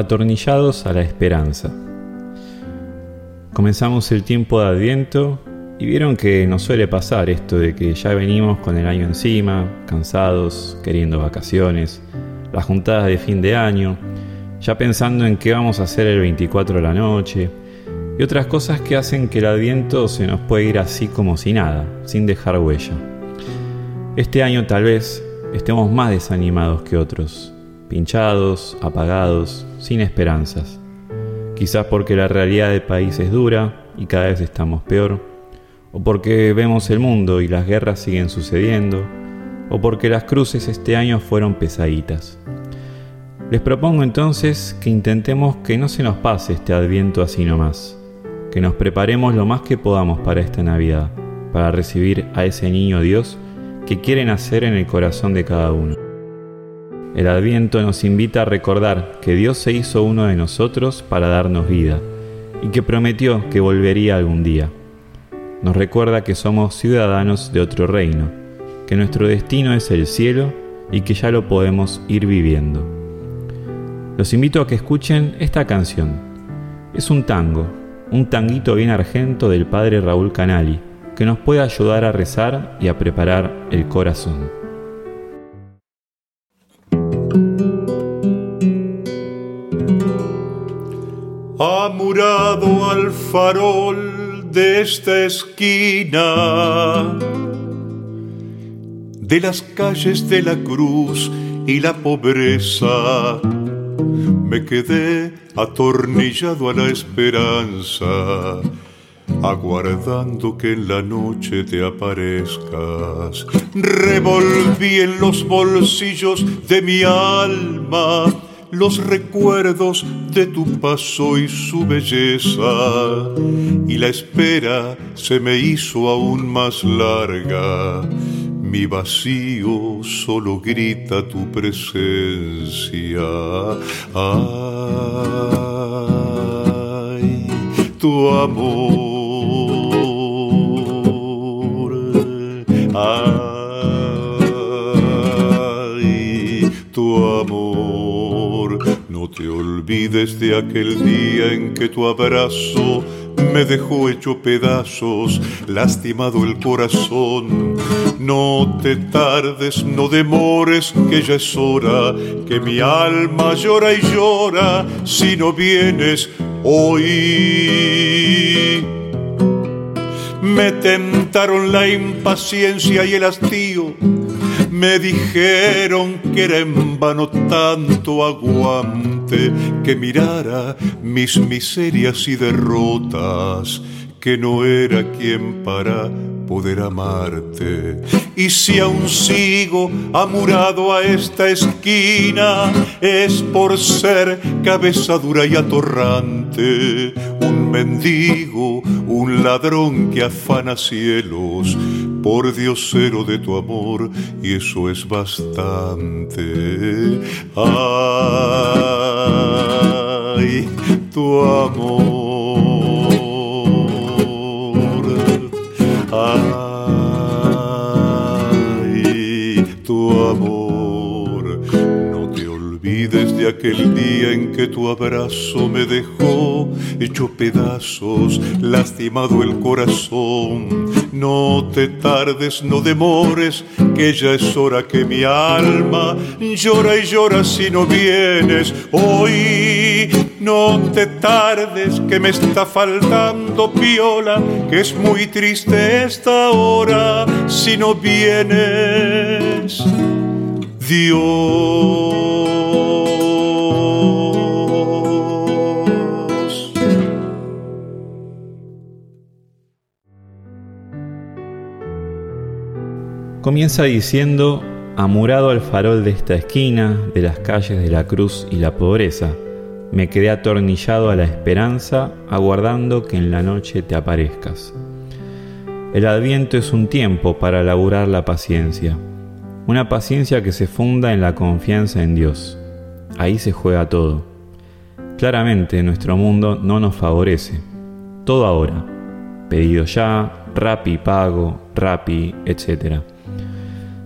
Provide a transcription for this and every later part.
Atornillados a la esperanza. Comenzamos el tiempo de Adviento y vieron que nos suele pasar esto de que ya venimos con el año encima, cansados, queriendo vacaciones, las juntadas de fin de año, ya pensando en qué vamos a hacer el 24 de la noche y otras cosas que hacen que el Adviento se nos pueda ir así como si nada, sin dejar huella. Este año tal vez estemos más desanimados que otros, pinchados, apagados, sin esperanzas. Quizás porque la realidad del país es dura y cada vez estamos peor, o porque vemos el mundo y las guerras siguen sucediendo, o porque las cruces este año fueron pesaditas. Les propongo entonces que intentemos que no se nos pase este adviento así nomás, que nos preparemos lo más que podamos para esta Navidad, para recibir a ese niño Dios que quiere nacer en el corazón de cada uno. El Adviento nos invita a recordar que Dios se hizo uno de nosotros para darnos vida y que prometió que volvería algún día. Nos recuerda que somos ciudadanos de otro reino, que nuestro destino es el cielo y que ya lo podemos ir viviendo. Los invito a que escuchen esta canción. Es un tango, un tanguito bien argento del padre Raúl Canali, que nos puede ayudar a rezar y a preparar el corazón. Amurado al farol de esta esquina, de las calles de la cruz y la pobreza, me quedé atornillado a la esperanza aguardando que en la noche te aparezcas. Revolví en los bolsillos de mi alma los recuerdos de tu paso y su belleza, y la espera se me hizo aún más larga. Mi vacío solo grita tu presencia. Ay, tu amor amor, no te olvides de aquel día en que tu abrazo me dejó hecho pedazos, lastimado el corazón. No te tardes, no demores, que ya es hora, que mi alma llora y llora si no vienes hoy. Me tentaron la impaciencia y el hastío. Me dijeron que era en vano tanto aguante que mirara mis miserias y derrotas, que no era quien para poder amarte. Y si aún sigo amurado a esta esquina, es por ser cabeza dura y atorrante, un mendigo, un ladrón que afana cielos, por diosero de tu amor, y eso es bastante. Ay, tu amor desde aquel día en que tu abrazo me dejó hecho pedazos, lastimado el corazón. No te tardes, no demores, que ya es hora que mi alma llora y llora si no vienes. Hoy no te tardes, que me está faltando piola, que es muy triste esta hora si no vienes. Dios. Comienza diciendo, amurado al farol de esta esquina, de las calles de la cruz y la pobreza, me quedé atornillado a la esperanza, aguardando que en la noche te aparezcas. El adviento es un tiempo para laburar la paciencia, una paciencia que se funda en la confianza en Dios. Ahí se juega todo. Claramente nuestro mundo no nos favorece. Todo ahora. Pedido ya, rapi pago, rapi, etc.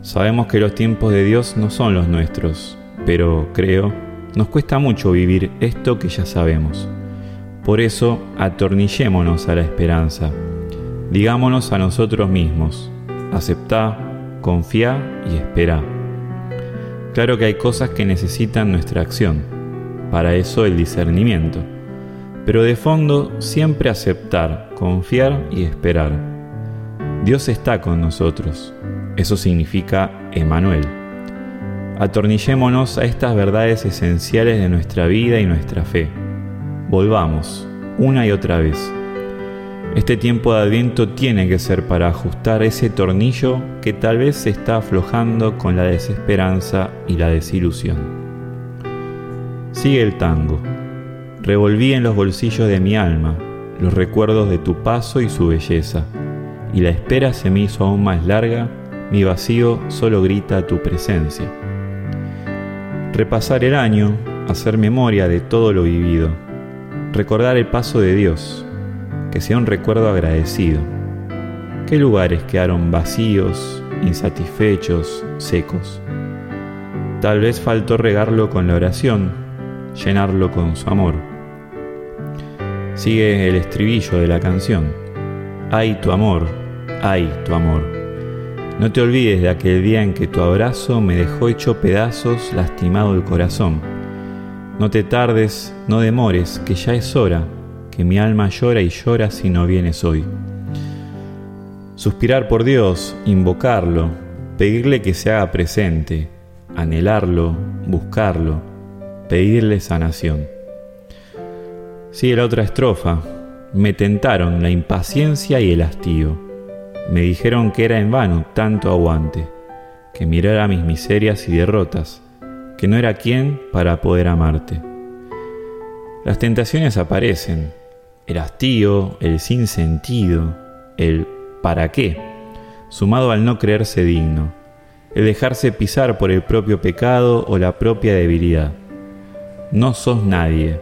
Sabemos que los tiempos de Dios no son los nuestros, pero creo Nos cuesta mucho vivir esto que ya sabemos. Por eso, atornillémonos a la esperanza. Digámonos a nosotros mismos, aceptá, confía y espera. Claro que hay cosas que necesitan nuestra acción, para eso el discernimiento, pero de fondo siempre aceptar, confiar y esperar. Dios está con nosotros, eso significa Emanuel. Atornillémonos a estas verdades esenciales de nuestra vida y nuestra fe. Volvamos, una y otra vez. Este tiempo de adviento tiene que ser para ajustar ese tornillo que tal vez se está aflojando con la desesperanza y la desilusión. Sigue el tango. Revolví en los bolsillos de mi alma los recuerdos de tu paso y su belleza, y la espera se me hizo aún más larga, mi vacío solo grita tu presencia. Repasar el año, hacer memoria de todo lo vivido, recordar el paso de Dios, que sea un recuerdo agradecido. ¿Qué lugares quedaron vacíos, insatisfechos, secos? Tal vez faltó regarlo con la oración, llenarlo con su amor. Sigue el estribillo de la canción. Ay tu amor, ay tu amor. No te olvides de aquel día en que tu abrazo me dejó hecho pedazos, lastimado el corazón. No te tardes, no demores, que ya es hora que mi alma llora y llora si no vienes hoy. Suspirar por Dios, invocarlo, pedirle que se haga presente, anhelarlo, buscarlo, pedirle sanación. Sigue la otra estrofa. Me tentaron la impaciencia y el hastío. Me dijeron que era en vano tanto aguante, que mirara mis miserias y derrotas, que no era quien para poder amarte. Las tentaciones aparecen, el hastío, el sinsentido, el para qué, sumado al no creerse digno, el dejarse pisar por el propio pecado o la propia debilidad. No sos nadie,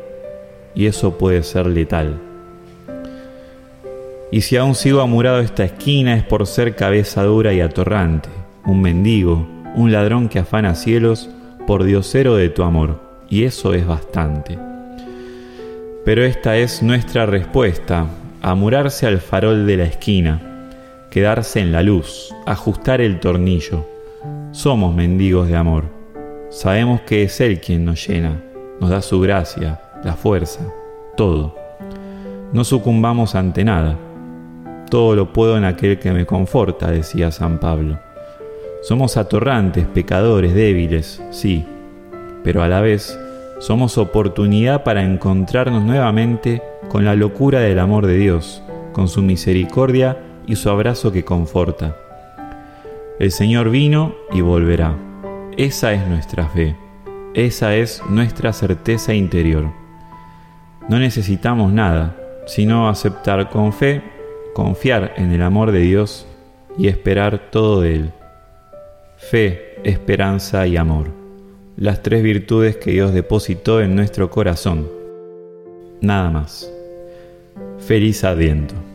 y eso puede ser letal. Y si aún sigo amurado esta esquina es por ser cabeza dura y atorrante, un mendigo, un ladrón que afana cielos por diosero de tu amor, y eso es bastante. Pero esta es nuestra respuesta, amurarse al farol de la esquina, quedarse en la luz, ajustar el tornillo. Somos mendigos de amor. Sabemos que es Él quien nos llena, nos da su gracia, la fuerza, todo. No sucumbamos ante nada. Todo lo puedo en aquel que me conforta, decía San Pablo. Somos atorrantes, pecadores, débiles, sí, pero a la vez somos oportunidad para encontrarnos nuevamente con la locura del amor de Dios, con su misericordia y su abrazo que conforta. El Señor vino y volverá. Esa es nuestra fe, esa es nuestra certeza interior. No necesitamos nada, sino aceptar con fe, confiar en el amor de Dios y esperar todo de Él. Fe, esperanza y amor las tres virtudes que Dios depositó en nuestro corazón. Nada más. Feliz Adviento.